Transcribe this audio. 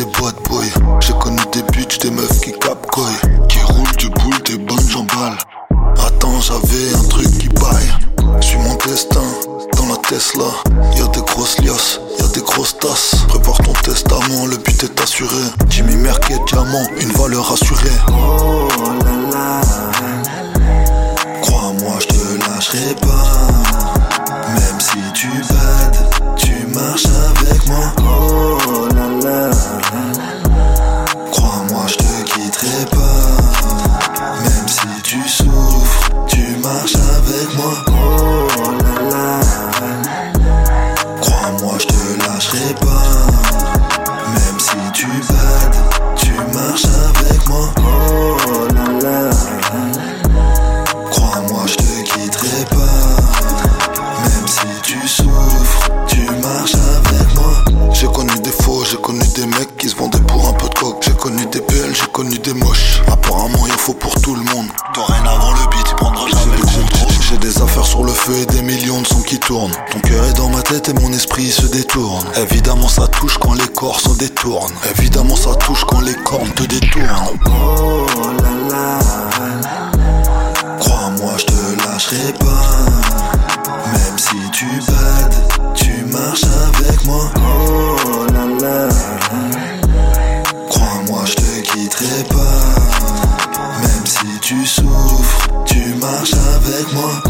des boîtes boy. J'ai connu des bitches, des meufs qui capcoy. Qui roulent du boule, des bonnes jambales. Attends, j'avais un truc qui baille. Suis mon destin dans la Tesla. Y'a des grosses liasses, y'a des grosses tasses. Prépare ton testament, le but est assuré. Jimmy Merket, diamant, une valeur assurée. Oh là là. Crois-moi, je te lâcherai pas. Même si tu bades, tu marches avec moi. Tu souffres, tu marches avec moi. Oh là là. Crois-moi, je te lâcherai pas. Même si tu bades, tu marches avec moi. Oh là là. Crois-moi, je te quitterai pas. Même si tu souffres, tu marches avec moi. J'ai connu des faux, j'ai connu des mecs Apparemment, il faut pour tout le monde. Dorénavant, le beat, il prendra jamais le contrôle. J'ai des affaires sur le feu et des millions de sons qui tournent. Ton cœur est dans ma tête et mon esprit se détourne. Évidemment, ça touche quand les corps se détournent. Évidemment, ça touche quand les cornes te détournent. Oh là là. Crois-moi, je te lâcherai pas. Même si tu tu souffres, tu marches avec moi.